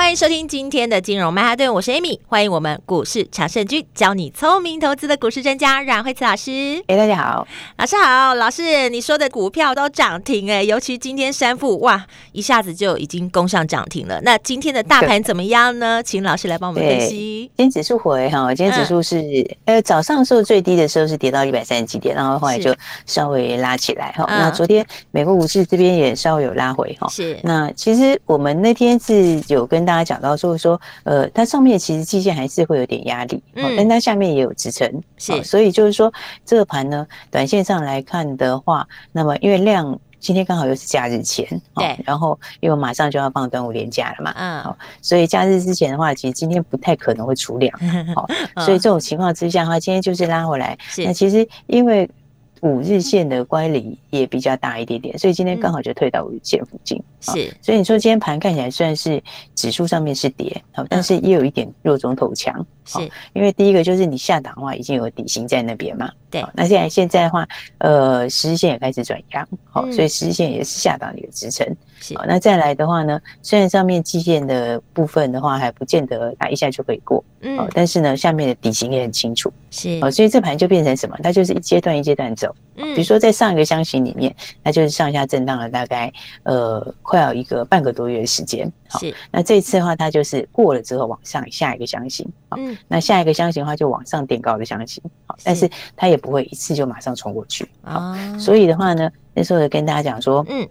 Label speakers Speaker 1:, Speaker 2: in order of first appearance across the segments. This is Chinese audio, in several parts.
Speaker 1: 欢迎收听今天的金融曼哈顿，我是 Amy，欢迎我们股市常胜军，教你聪明投资的股市专家阮慧慈老师。
Speaker 2: 哎，大家好，
Speaker 1: 老师好，老师，你说的股票都涨停哎，尤其今天三富哇，一下子就已经攻上涨停了。那今天的大盘怎么样呢？请老师来帮我们分析。
Speaker 2: 今天指数回哈，今天指数是、嗯、呃早上时候最低的时候是跌到一百三十几点，然后后来就稍微拉起来哈。那昨天美国股市这边也稍微有拉回哈。是。那其实我们那天是有跟大家讲到，就是说，呃，它上面其实季线还是会有点压力，嗯，但它下面也有支撑，是，所以就是说，这个盘呢，短线上来看的话，那么因为量今天刚好又是假日前，对，然后因为马上就要放端午连假了嘛，嗯，好，所以假日之前的话，其实今天不太可能会出量，好，所以这种情况之下的话，今天就是拉回来，那其实因为。五日线的乖离也比较大一点点，所以今天刚好就退到五日线附近。是，所以你说今天盘看起来虽然是指数上面是跌，好但是也有一点弱中透强。是，因为第一个就是你下档的话已经有底型在那边嘛。对，那现在现在的话，呃，十日线也开始转阳，好，所以十日线也是下档的一个支撑。是，那再来的话呢，虽然上面季线的部分的话还不见得它一下就可以过，嗯，但是呢，下面的底型也很清楚。是，所以这盘就变成什么？它就是一阶段一阶段走。嗯，比如说在上一个箱型里面，它就是上下震荡了大概呃快要一个半个多月的时间。好，那这一次的话，它就是过了之后往上下一个箱型。嗯，那下一个箱型的话就往上垫高的箱型。好，但是它也不会一次就马上冲过去。好，所以的话呢，那时候跟大家讲说，嗯。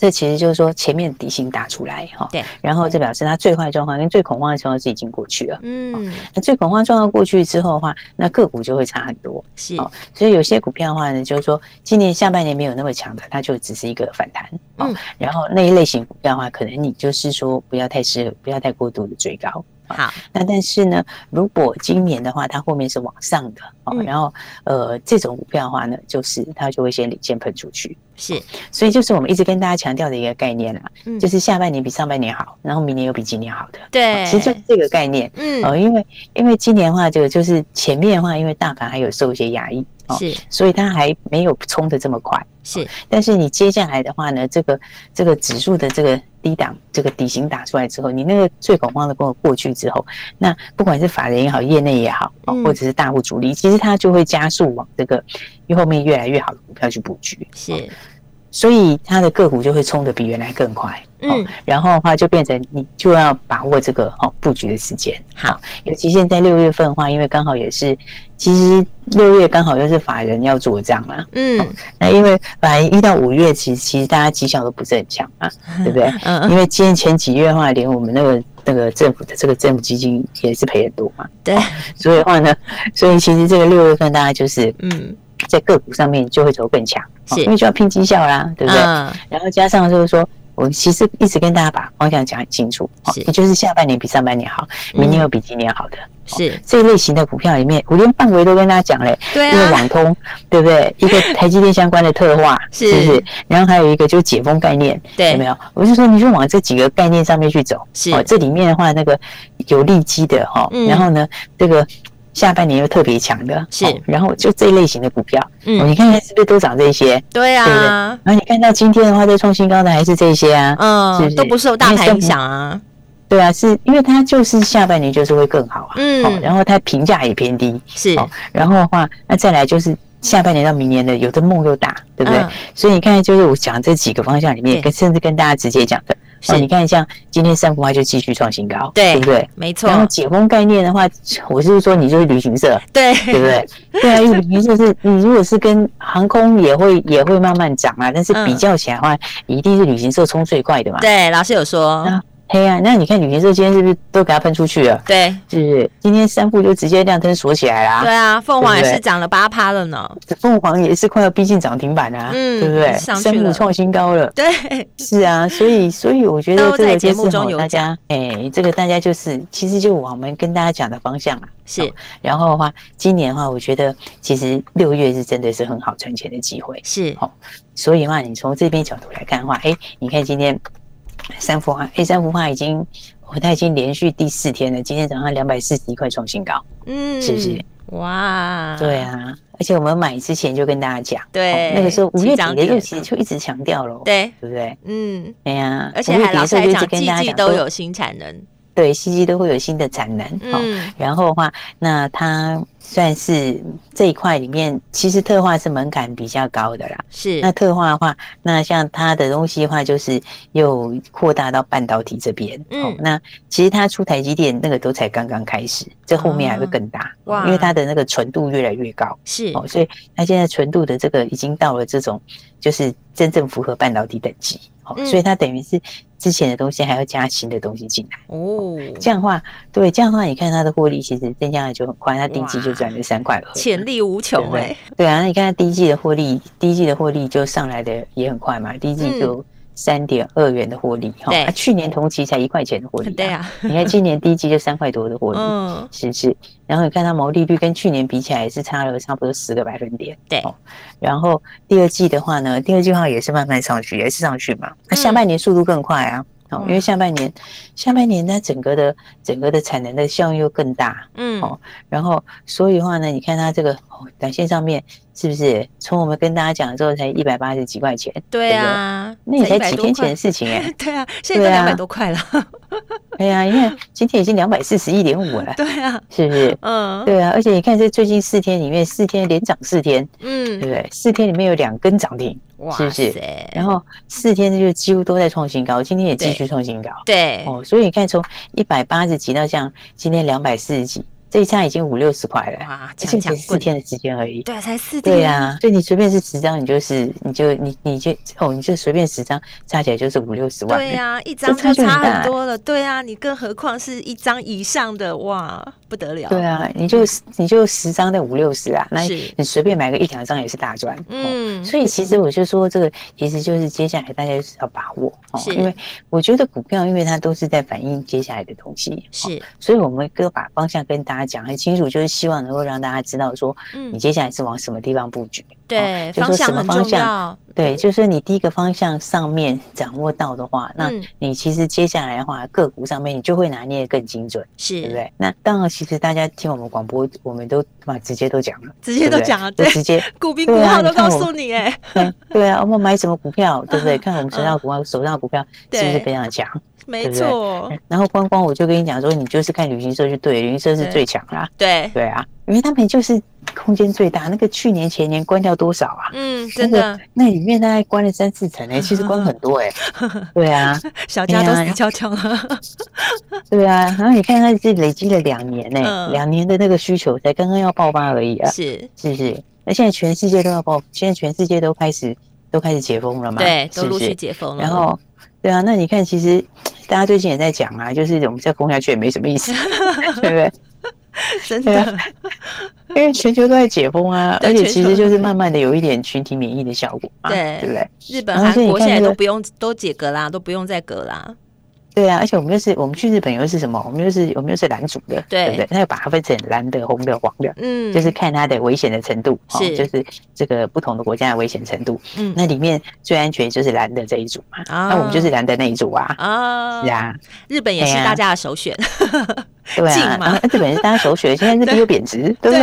Speaker 2: 这其实就是说前面底薪打出来哈，对，然后这表示它最坏状况跟最恐慌的状况是已经过去了，嗯，那最恐慌状况过去之后的话，那个股就会差很多，是，所以有些股票的话呢，就是说今年下半年没有那么强的，它就只是一个反弹，嗯，然后那一类型股票的话，可能你就是说不要太适合，不要太过度的追高。好，那但是呢，如果今年的话，它后面是往上的哦，嗯、然后呃，这种股票的话呢，就是它就会先领先喷出去，是，所以就是我们一直跟大家强调的一个概念啦，嗯，就是下半年比上半年好，然后明年又比今年好的，对，其实就是这个概念，嗯，呃，因为因为今年的话，这个就是前面的话，因为大盘还有受一些压抑。是，所以它还没有冲的这么快。是，但是你接下来的话呢，这个这个指数的这个低档这个底型打出来之后，你那个最恐慌的过过去之后，那不管是法人也好，业内也好，或者是大户主力，其实它就会加速往这个越后面越来越好的股票去布局。是，所以它的个股就会冲得比原来更快。嗯，然后的话就变成你就要把握这个哦布局的时间。好，尤其现在六月份的话，因为刚好也是，其实六月刚好又是法人要做账嘛。嗯，那因为本来一到五月，其实其实大家绩效都不是很强嘛，对不对？嗯，因为今年前几月的话，连我们那个那个政府的这个政府基金也是赔很多嘛。对，所以的话呢，所以其实这个六月份大家就是嗯，在个股上面就会走更强，是因为就要拼绩效啦，对不对？嗯，然后加上就是说。我其实一直跟大家把方向讲很清楚，是，也就是下半年比上半年好，明年又比今年好的，是这一类型的股票里面，我连范围都跟大家讲嘞，对啊，一个网通，对不对？一个台积电相关的特化，是不是？然后还有一个就是解封概念，对，有没有？我就说你就往这几个概念上面去走，是，这里面的话那个有利基的哈，然后呢这个。下半年又特别强的，是，然后就这一类型的股票，嗯，你看看是不是都涨这些？对啊，对不对？然后你看到今天的话，在创新高的还是这些啊，嗯，是不是？都不受大盘影响啊？对啊，是因为它就是下半年就是会更好啊，嗯，然后它评价也偏低，是，然后的话，那再来就是下半年到明年的有的梦又大，对不对？所以你看，就是我讲这几个方向里面，跟甚至跟大家直接讲的。哦，你看，像今天三福话就继续创新高，对，对不对？没错。然后解封概念的话，我是说你就是旅行社，对，对不对？对啊，因为旅行社是你如果是跟航空也会也会慢慢涨啊，但是比较起来的话，一定是旅行社冲最快的嘛。对，老师有说。黑啊，那你看旅行社今天是不是都给它喷出去了？
Speaker 1: 对，
Speaker 2: 是不是？今天三富就直接亮灯锁起来了。
Speaker 1: 对啊，凤凰也是涨了八趴了呢。
Speaker 2: 凤凰也是快要逼近涨停板了，嗯，对不对？三富创新高了。
Speaker 1: 对，
Speaker 2: 是啊，所以所以我觉得这个节目中有大家，哎，这个大家就是其实就我们跟大家讲的方向啊。
Speaker 1: 是，
Speaker 2: 然后的话，今年的话，我觉得其实六月是真的是很好赚钱的机会。
Speaker 1: 是，
Speaker 2: 好，所以的话，你从这边角度来看的话，哎，你看今天。三氟化，A 三氟化已经，我它已经连续第四天了。今天早上两百四十一块创新高，嗯，是不是？
Speaker 1: 哇，
Speaker 2: 对啊，而且我们买之前就跟大家讲，
Speaker 1: 对，
Speaker 2: 那个时候五月底的时候其实就一直强调了，
Speaker 1: 对，
Speaker 2: 对不对？
Speaker 1: 嗯，
Speaker 2: 对呀，
Speaker 1: 而且还老在讲，季季都有新产能，
Speaker 2: 对，季季都会有新的产能，嗯，然后的话，那它。算是这一块里面，其实特化是门槛比较高的啦。
Speaker 1: 是，
Speaker 2: 那特化的话，那像它的东西的话，就是又扩大到半导体这边。嗯、哦，那其实它出台积电那个都才刚刚开始，这后面还会更大。哇，因为它的那个纯度越来越高。
Speaker 1: 是，
Speaker 2: 哦，所以它现在纯度的这个已经到了这种，就是真正符合半导体等级。所以它等于是。之前的东西还要加新的东西进来哦，这样的话，对，这样的话，你看它的获利其实增加的就很快，它第一季就赚了三块二，
Speaker 1: 潜力无穷哎、欸。
Speaker 2: 对啊，那你看它第一季的获利，第一季的获利就上来的也很快嘛，第一季就三点二元的获利哈，啊，去年同期才一块钱的获利，
Speaker 1: 对啊，
Speaker 2: 你看今年第一季就三块多的获利，嗯，是不是？然后你看它毛利率跟去年比起来也是差了差不多十个百分点，
Speaker 1: 对。
Speaker 2: 然后第二季的话呢，第二季的话也是慢慢上去，也是上去嘛，那下半年速度更快啊。哦，因为下半年，下半年它整个的整个的产能的效用又更大，嗯，哦，然后所以的话呢，你看它这个短线上面是不是从我们跟大家讲之后才一百八十几块钱？
Speaker 1: 对啊，
Speaker 2: 那也才几天前的事情哎，
Speaker 1: 对啊，现在都两百多块了，
Speaker 2: 对啊，因为今天已经两百四十一点五了，
Speaker 1: 对啊，
Speaker 2: 是不是？嗯，对啊，而且你看这最近四天里面，四天连涨四天，嗯，对不对？四天里面有两根涨停。是不是？然后四天就几乎都在创新高，今天也继续创新高。
Speaker 1: 对哦，
Speaker 2: 所以你看，从一百八十几到像今天两百四十几，这一差已经五六十块了。哇，这才四天的时间而已。
Speaker 1: 对，才四天。
Speaker 2: 对啊，所以你随便是十张，你就是你就你你就哦，你就随便十张，加起来就是五六十万。
Speaker 1: 对啊，一张就差很多了。对啊，你更何况是一张以上的哇。不得了，
Speaker 2: 对啊，你就你就十张的五六十啊，那你随便买个一两张也是大赚。嗯，所以其实我就说这个，其实就是接下来大家就是要把握哦，因为我觉得股票，因为它都是在反映接下来的东西，
Speaker 1: 是，
Speaker 2: 所以我们哥把方向跟大家讲很清楚，就是希望能够让大家知道说，你接下来是往什么地方布局。
Speaker 1: 对，
Speaker 2: 就说什么方向？对，就是你第一个方向上面掌握到的话，那你其实接下来的话，个股上面你就会拿捏的更精准，
Speaker 1: 是，
Speaker 2: 对不对？那当然，其实大家听我们广播，我们都嘛直接都讲了，
Speaker 1: 直接都讲了，对，
Speaker 2: 直接
Speaker 1: 股评股号都告诉你，哎，
Speaker 2: 对啊，我们买什么股票，对不对？看我们手上股票，手上股票是不是非常强？
Speaker 1: 没错。
Speaker 2: 然后光光我就跟你讲说，你就是看旅行社就对，旅行社是最强啦，
Speaker 1: 对，
Speaker 2: 对啊，因为他们就是。空间最大，那个去年前年关掉多少啊？
Speaker 1: 嗯，真的，
Speaker 2: 那里面大概关了三四层哎，其实关很多哎。对啊，
Speaker 1: 小家都死翘翘了。
Speaker 2: 对啊，然后你看它是累积了两年呢，两年的那个需求才刚刚要爆发而已啊。
Speaker 1: 是
Speaker 2: 是不是？那现在全世界都要爆，现在全世界都开始都开始解封了嘛？
Speaker 1: 对，都陆续解封了。
Speaker 2: 然后，对啊，那你看，其实大家最近也在讲啊，就是我们再攻下去也没什么意思，对不对？
Speaker 1: 真的。
Speaker 2: 因为全球都在解封啊，而且其实就是慢慢的有一点群体免疫的效果嘛，
Speaker 1: 对，
Speaker 2: 对不对？
Speaker 1: 日本、韩国现在都不用都解隔啦，都不用再隔啦。
Speaker 2: 对啊，而且我们又是我们去日本又是什么？我们又是我们又是蓝组的，对不对？那要把它分成蓝的、红的、黄的，嗯，就是看它的危险的程度，是，就是这个不同的国家的危险程度。嗯，那里面最安全就是蓝的这一组嘛，那我们就是蓝的那一组啊。啊，是 啊，
Speaker 1: 日本也是大家的首选。
Speaker 2: 对啊，日本是大家首选，现在日币又贬值，对不对？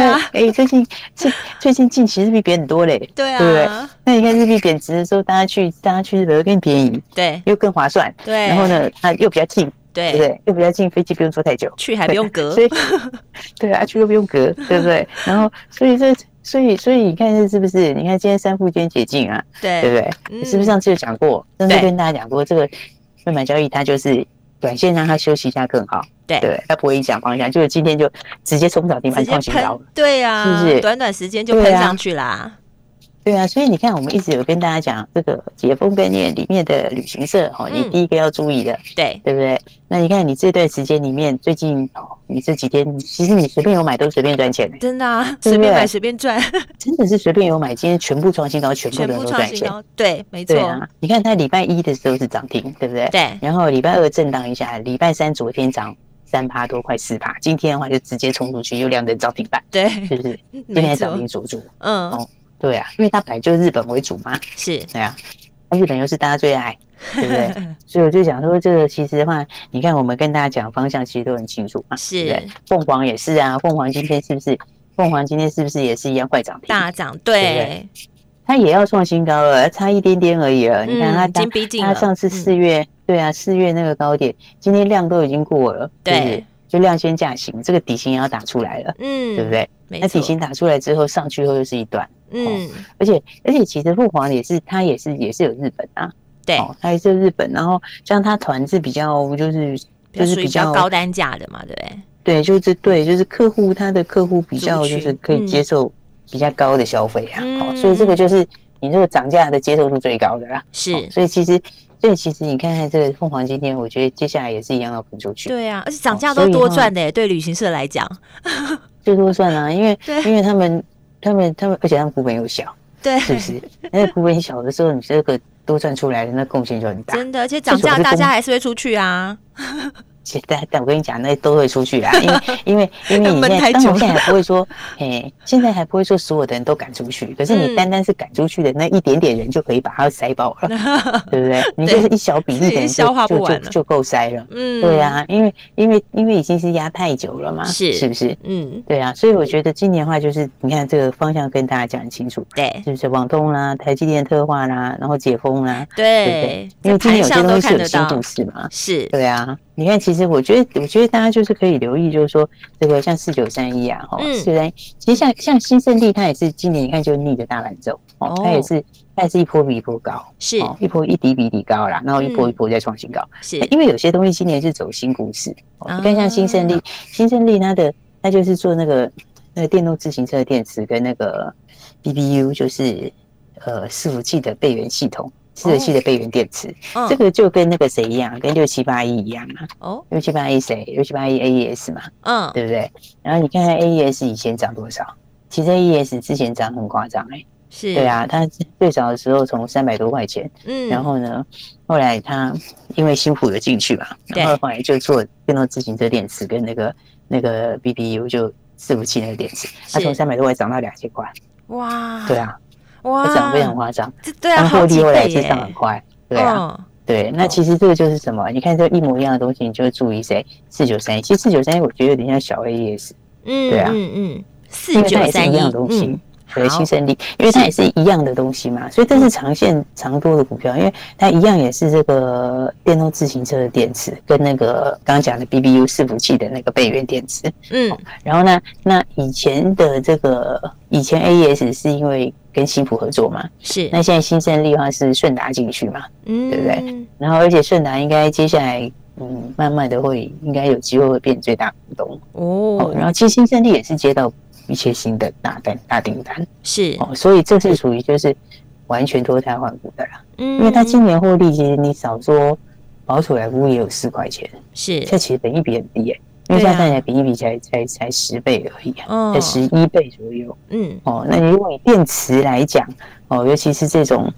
Speaker 2: 哎，最近最最近近期日币贬很多嘞，
Speaker 1: 对啊，
Speaker 2: 对不对？那你看日币贬值的时候，大家去大家去日本又更便宜，
Speaker 1: 对，
Speaker 2: 又更划算，
Speaker 1: 对。
Speaker 2: 然后呢，它又比较近，对不对？又比较近，飞机不用坐太久，
Speaker 1: 去还不用隔，
Speaker 2: 所以对啊，去又不用隔，对不对？然后所以这所以所以你看这是不是？你看今天三富今天解禁啊，对对不对？是不是上次有讲过？上次跟大家讲过，这个汇买交易它就是。短线让它休息一下更好，
Speaker 1: 对对，
Speaker 2: 它不会影响方向。就是今天就直接冲涨停板创新高，
Speaker 1: 对呀，是不是？短短时间就喷上去啦。
Speaker 2: 对啊，所以你看，我们一直有跟大家讲这个解封概念里面的旅行社哦，你第一个要注意的，嗯、
Speaker 1: 对
Speaker 2: 对不对？那你看你这段时间里面，最近哦，你这几天其实你随便有买都随便赚钱的，
Speaker 1: 真的啊，随便买随便赚，
Speaker 2: 真的是随便有买，今天全部创新高，全部都赚
Speaker 1: 钱，对，没
Speaker 2: 错。啊，你看它礼拜一的时候是涨停，对不对？
Speaker 1: 对。
Speaker 2: 然后礼拜二震荡一下，礼拜三昨天涨三趴多，快四趴，今天的话就直接冲出去，又亮灯涨停板，
Speaker 1: 对，
Speaker 2: 是不是？今天涨停锁住，
Speaker 1: 嗯。哦
Speaker 2: 对啊，因为它本来就是日本为主嘛，
Speaker 1: 是，
Speaker 2: 对啊，那日本又是大家最爱，对不对？所以我就想说，这个其实的话，你看我们跟大家讲方向，其实都很清楚嘛。
Speaker 1: 是，
Speaker 2: 凤凰也是啊，凤凰今天是不是？凤凰今天是不是也是一样快涨停？
Speaker 1: 大涨，对，
Speaker 2: 它也要创新高了，差一点点而已了。你看它，它上次四月，对啊，四月那个高点，今天量都已经过了，对。就量先价行，这个底薪也要打出来了，嗯，对不对？那底薪打出来之后，上去后又是一段，嗯，而且而且其实凤凰也是，它也是也是有日本啊，
Speaker 1: 对，
Speaker 2: 它也是日本，然后像它团是比较就是就是比较
Speaker 1: 高单价的嘛，对不对？
Speaker 2: 对，就是对，就是客户他的客户比较就是可以接受比较高的消费啊，所以这个就是你这个涨价的接受度最高的啦，
Speaker 1: 是，
Speaker 2: 所以其实。所以其实你看看这个凤凰今天，我觉得接下来也是一样要喷出去。
Speaker 1: 对啊，而且涨价都多赚的，对旅行社来讲，
Speaker 2: 最多赚啊，因为 因为他们他们他们，而且他们股本又小，
Speaker 1: 对，
Speaker 2: 是不是？因为股本小的时候，你这个多赚出来的那贡献就很大。
Speaker 1: 真的，而且涨价大家还是会出去啊。
Speaker 2: 但但我跟你讲，那都会出去啦，因为 因为因为你现在，当然现在还不会说，嘿，现在还不会说所有的人都赶出去，可是你单单是赶出去的那一点点人就可以把它塞爆了，对不对？你就是一小比例的人就就就就够塞了，嗯，对啊，因为因为因为已经是压太久了嘛，是是不是？嗯，对啊，所以我觉得今年的话就是你看这个方向跟大家讲清楚，对，是不是？网通啦，台积电特化啦，然后解封啦，对不对？因为今年有些东西是有新故事嘛，是对啊。你看，其实我觉得，我觉得大家就是可以留意，就是说，这个像四九三一啊，哈，四九三一，其实像像新胜利，它也是今年你看就逆着大盘走，哦，它也是它也是一波比一波高，是，一波一底比一底高啦，然后一波一波再创新高，是，因为有些东西今年是走新股市，你看像新胜利，新胜利它的它就是做那个那个电动自行车电池跟那个 BBU，就是呃伺服器的备援系统。四十七的备援电池，哦、这个就跟那个谁一样，跟六七八一一样嘛。哦，六七八一谁？六七八一 AES 嘛。嗯，对不对？然后你看看 AES 以前涨多少？其实 AES 之前涨很夸张哎。是。对啊，它最早的时候从三百多块钱，嗯，然后呢，后来它因为新普的进去嘛，然后后来就做电动自行车电池跟那个那个 BBU 就伺服器那个电池，它从三百多块涨到两千块。哇。对啊。哇，涨非常夸张，对啊，获利后来也是涨很快，对啊，对，那其实这个就是什么？你看这一模一样的东西，你就会注意谁？四九三一，其实四九三一我觉得有点像小 AES，嗯，对啊，嗯嗯，四九三一一样的东西。和新胜利，因为它也是一样的东西嘛，所以这是长线长多的股票，因为它一样也是这个电动自行车的电池，跟那个刚刚讲的 BBU 伺服器的那个备源电池。嗯，然后呢，那以前的这个以前 AES 是因为跟新普合作嘛，是，那现在新胜利的话是顺达进去嘛，嗯，对不对？然后而且顺达应该接下来嗯，慢慢的会应该有机会会变最大股东哦，然后其实新胜利也是接到。一些新的大单、大订单是哦，所以这是属于就是完全脱胎换骨的啦。嗯，因为它今年获利，其实你少说保守来估也有四块钱，是，这其实本益比很低诶，因为现在看起来比一比才才才十倍而已啊，才十一倍左右。嗯，哦，那你如果以电池来讲，哦，尤其是这种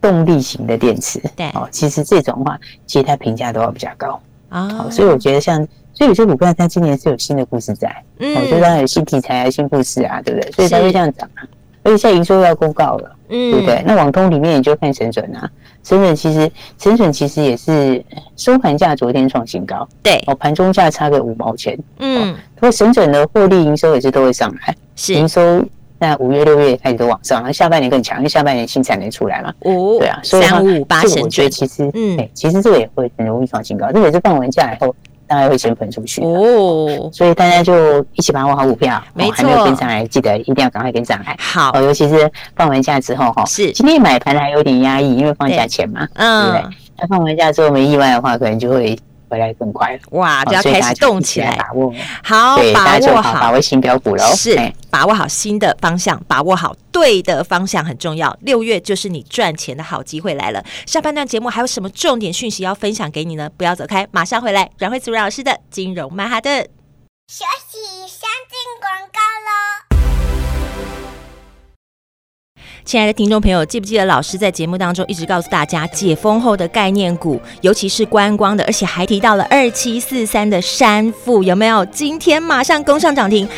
Speaker 2: 动力型的电池，对，哦，其实这种话，其实它评价都要比较高啊，所以我觉得像。所以有些股票它今年是有新的故事在，嗯，我觉得它有新题材啊、新故事啊，对不对？所以才会这样涨啊。而且现在营收要公告了，嗯，对不对？那网通里面你就看神准啊，神准其实神准其实也是收盘价昨天创新高，对，哦，盘中价差个五毛钱，嗯，不过神准的获利营收也是都会上来，是。营收那五月六月开始都往上，那下半年更强，因为下半年新产能出来嘛，哦，对啊，所以三五八神准，我觉得其实，嗯，其实这个也会很容易创新高，这个也是放完假以后。大概会先分出去哦，所以大家就一起把握好股票，没错，还没有跟上来，记得一定要赶快跟上来。好，尤其是放完假之后哈，是。今天买盘还有点压抑，因为放假前嘛，嗯，对不对？那放完假之后没意外的话，可能就会回来更快了。
Speaker 1: 哇，就要开始动起来，
Speaker 2: 把握
Speaker 1: 好，把握好，
Speaker 2: 把握新标股喽。
Speaker 1: 是，把握好新的方向，把握好对的方向很重要。六月就是你赚钱的好机会来了。下半段节目还有什么重点讯息要分享给你呢？不要走开，马上回来。阮慧慈阮老师的金融曼哈顿。
Speaker 3: 休息，先进广告喽。
Speaker 1: 亲爱的听众朋友，记不记得老师在节目当中一直告诉大家，解封后的概念股，尤其是观光的，而且还提到了二七四三的山富，有没有？今天马上攻上涨停。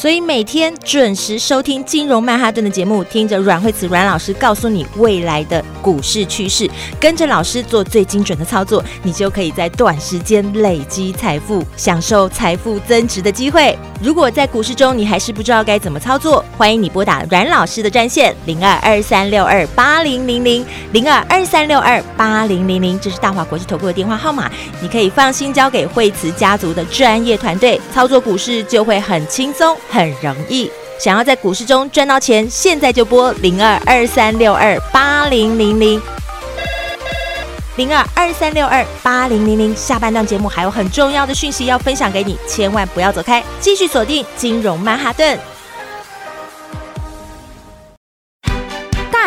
Speaker 1: 所以每天准时收听金融曼哈顿的节目，听着阮慧慈阮老师告诉你未来的股市趋势，跟着老师做最精准的操作，你就可以在短时间累积财富，享受财富增值的机会。如果在股市中你还是不知道该怎么操作，欢迎你拨打阮老师的专线零二二三六二八零零零零二二三六二八零零零，这是大华国际投顾的电话号码，你可以放心交给慧慈家族的专业团队，操作股市就会很轻松。很容易，想要在股市中赚到钱，现在就拨零二二三六二八零零零零二二三六二八零零零。下半段节目还有很重要的讯息要分享给你，千万不要走开，继续锁定金融曼哈
Speaker 4: 顿。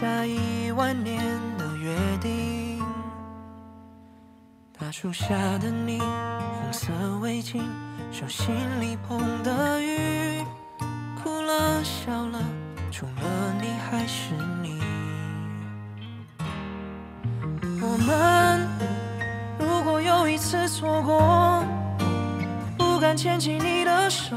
Speaker 5: 下一万年的约定。大树下的你，红色围巾，手心里捧的雨，哭了笑了，除了你还是你。我们如果有一次错过。不敢牵起你的手，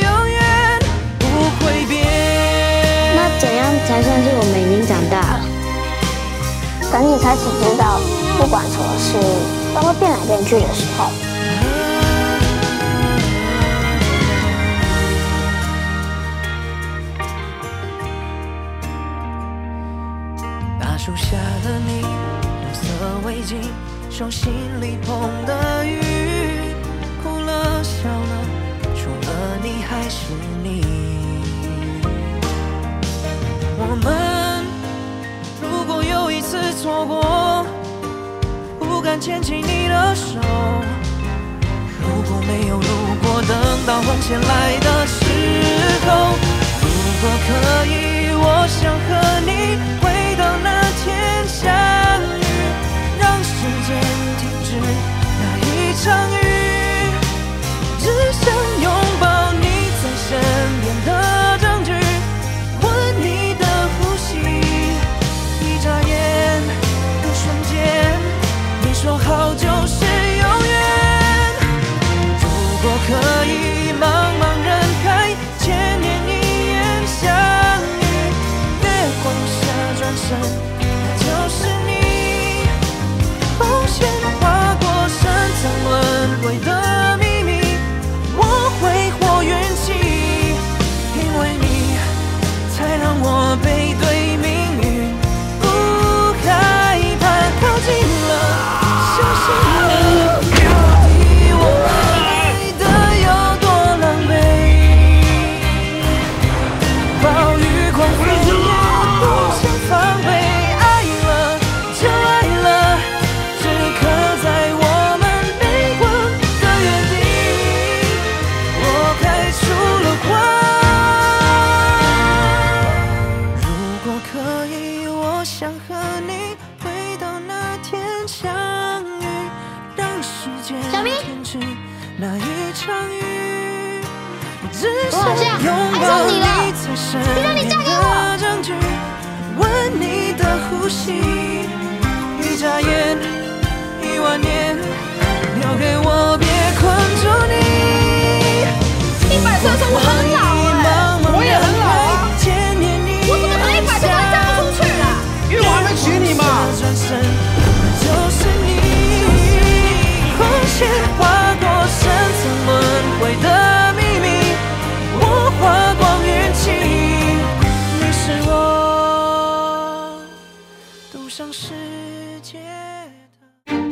Speaker 3: 怎样才算是我们已经长大了？等你开始知道，不管什么事都会变来变去的时候。
Speaker 5: 大树下的你，红色围巾，手心里捧的雨。哭了笑了，除了你还是次错过，不敢牵起你的手。如果没有如果，等到红线来的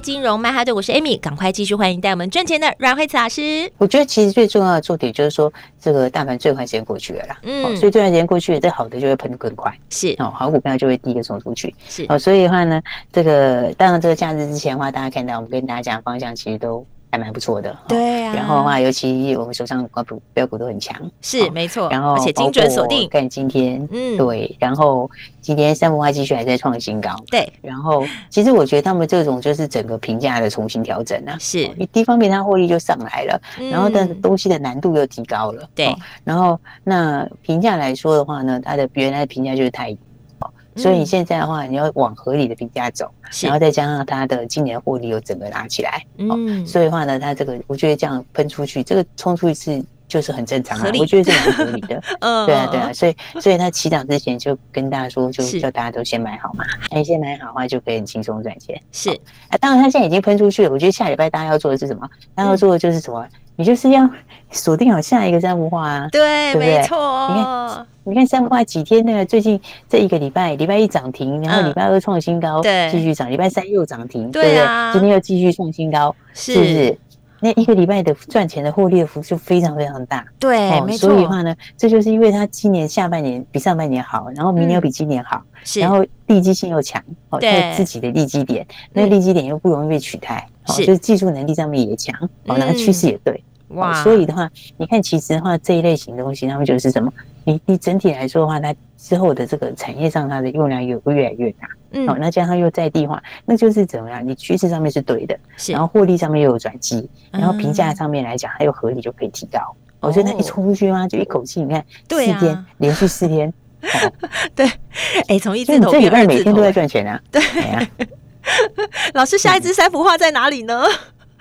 Speaker 1: 金融曼哈顿，我是 Amy，赶快继续欢迎带我们赚钱的阮慧慈老师。
Speaker 2: 我觉得其实最重要的重点就是说，这个大盘最快时间过去了啦，嗯，所以最快时间过去了，这好的就会喷得更快，
Speaker 1: 是。哦，
Speaker 2: 好股票就会第一个冲出去，
Speaker 1: 是。
Speaker 2: 哦，所以的话呢，这个当然这个假日之前的话，大家看到我们跟大家讲的方向其实都。还蛮不错的，
Speaker 1: 对啊。
Speaker 2: 然后的话，尤其我们手上标股标股都很强，
Speaker 1: 是没错。
Speaker 2: 然后
Speaker 1: 而且精准锁定，
Speaker 2: 看今天，嗯，对。然后今天三福化继续还在创新高，
Speaker 1: 对。
Speaker 2: 然后其实我觉得他们这种就是整个评价的重新调整啊，
Speaker 1: 是。
Speaker 2: 第一方面它获利就上来了，然后但是东西的难度又提高了，
Speaker 1: 对。
Speaker 2: 然后那评价来说的话呢，它的原来的评价就是太。所以你现在的话，你要往合理的评价走，然后再加上它的今年获利又整个拉起来，嗯，所以的话呢，它这个我觉得这样喷出去，这个冲出一次就是很正常啊，我觉得是蛮合理的，嗯，对啊，对啊，所以所以他起涨之前就跟大家说，就叫大家都先买好嘛，你先买好的话就可以很轻松赚钱，
Speaker 1: 是。
Speaker 2: 啊，当然他现在已经喷出去了，我觉得下礼拜大家要做的是什么？大家要做的就是什么？你就是要锁定好下一个三福化啊，
Speaker 1: 对，没错，
Speaker 2: 你看。你看三福化几天那个最近这一个礼拜，礼拜一涨停，然后礼拜二创新高，对，继续涨，礼拜三又涨停，对不对？今天又继续创新高，是。不是？那一个礼拜的赚钱的获利的幅度非常非常大，
Speaker 1: 对，没错。
Speaker 2: 所以的话呢，这就是因为它今年下半年比上半年好，然后明年又比今年好，然后利基性又强，哦，在自己的利基点，那个利基点又不容易被取代，哦，就是技术能力上面也强，哦，然后趋势也对。哇，所以的话，你看，其实的话，这一类型的东西，他们就是什么？你你整体来说的话，它之后的这个产业上，它的用量又越来越大。嗯，好，那加上又在地化，那就是怎么样？你趋势上面是对的，是，然后获利上面又有转机，然后评价上面来讲它又合理，就可以提高。我觉得它一冲出去嘛，就一口气，你看四天连续四天，
Speaker 1: 对，哎，从一字头，这礼
Speaker 2: 拜每天都在赚钱啊。
Speaker 1: 对啊，老师，下一支三幅画在哪里呢？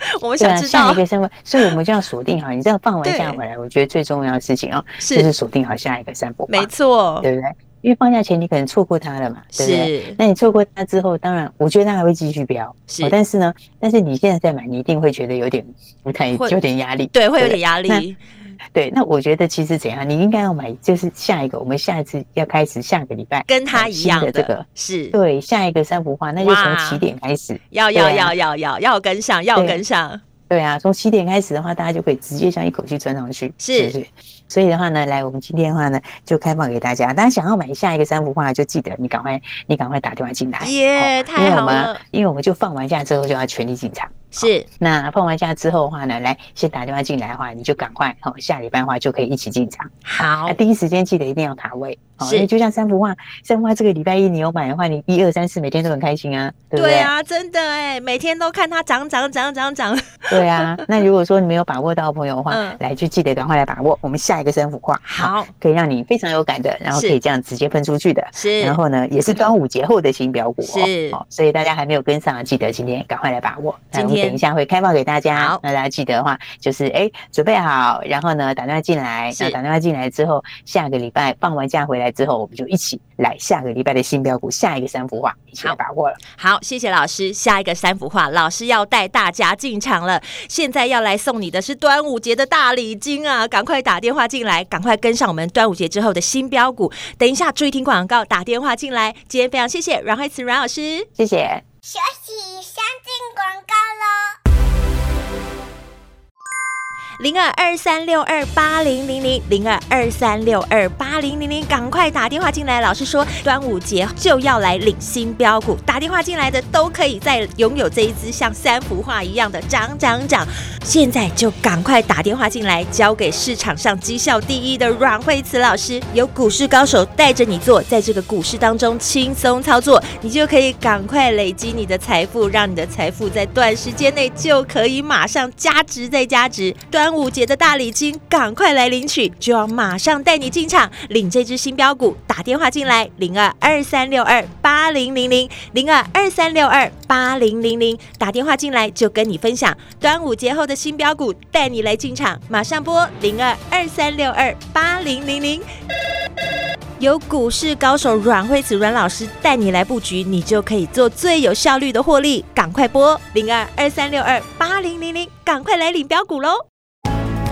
Speaker 1: 我们想知道
Speaker 2: 下一个三分，所以我们就要锁定好。你这样放完假回来，我觉得最重要的事情哦，就是锁定好下一个三福化。
Speaker 1: 没错，
Speaker 2: 对不对？因为放假前你可能错过它了嘛，对不对？是。那你错过它之后，当然我觉得它还会继续飙。是、哦。但是呢，但是你现在再买，你一定会觉得有点不太有点压力。
Speaker 1: 对，会有点压力。
Speaker 2: 对，那我觉得其实怎样，你应该要买，就是下一个，我们下一次要开始下个礼拜
Speaker 1: 跟他一样
Speaker 2: 的这个
Speaker 1: 是
Speaker 2: 对下一个三幅画，那就从起点开始，
Speaker 1: 要要要要要要跟上，要跟上。
Speaker 2: 对啊，从起点开始的话，大家就可以直接这样一口气钻上去，是不是？所以的话呢，来，我们今天的话呢，就开放给大家。大家想要买下一个三幅画，就记得你赶快，你赶快打电话进来。
Speaker 1: 耶，太好了！
Speaker 2: 因为我们就放完假之后就要全力进场。
Speaker 1: 是。
Speaker 2: 那碰完假之后的话呢，来先打电话进来的话，你就赶快哦，下礼拜的话就可以一起进场。
Speaker 1: 好。
Speaker 2: 那第一时间记得一定要卡位。是。因为就像三幅画，三幅画这个礼拜一你有买的话，你一二三四每天都很开心啊，对不对？
Speaker 1: 对啊，真的哎，每天都看它涨涨涨涨涨。
Speaker 2: 对啊，那如果说你没有把握到的朋友的话，嗯、来就记得赶快来把握我们下一个三幅画。
Speaker 1: 好，
Speaker 2: 可以让你非常有感的，然后可以这样直接分出去的，是。然后呢，也是端午节后的新标股，是。好，所以大家还没有跟上，记得今天赶快来把握。今天等一下会开放给大家，好，那大家记得的话，就是哎，准备好，然后呢，打电话进来。那打电话进来之后，下个礼拜放完假回来之后，我们就一起来下个礼拜的新标股，下一个三幅画一起来把握了。
Speaker 1: 好，谢谢老师，下一个三幅画，老师要带大家进场了。现在要来送你的是端午节的大礼金啊，赶快打电话进来，赶快跟。跟上我们端午节之后的新标股，等一下注意听广告，打电话进来。今天非常谢谢阮慧慈阮老师，
Speaker 2: 谢谢。
Speaker 3: 休息，先进广告喽。
Speaker 1: 零二二三六二八零零零零二二三六二八零零零，赶快打电话进来。老师说端午节就要来领新标股，打电话进来的都可以再拥有这一支像三幅画一样的涨涨涨。现在就赶快打电话进来，交给市场上绩效第一的阮慧慈老师，有股市高手带着你做，在这个股市当中轻松操作，你就可以赶快累积你的财富，让你的财富在短时间内就可以马上加值再加值。端端午节的大礼金，赶快来领取！就要马上带你进场领这只新标股，打电话进来零二二三六二八零零零零二二三六二八零零零，打电话进来就跟你分享端午节后的新标股，带你来进场，马上拨零二二三六二八零零零。有股市高手阮慧慈阮老师带你来布局，你就可以做最有效率的获利，赶快拨零二二三六二八零零零，赶快来领标股喽！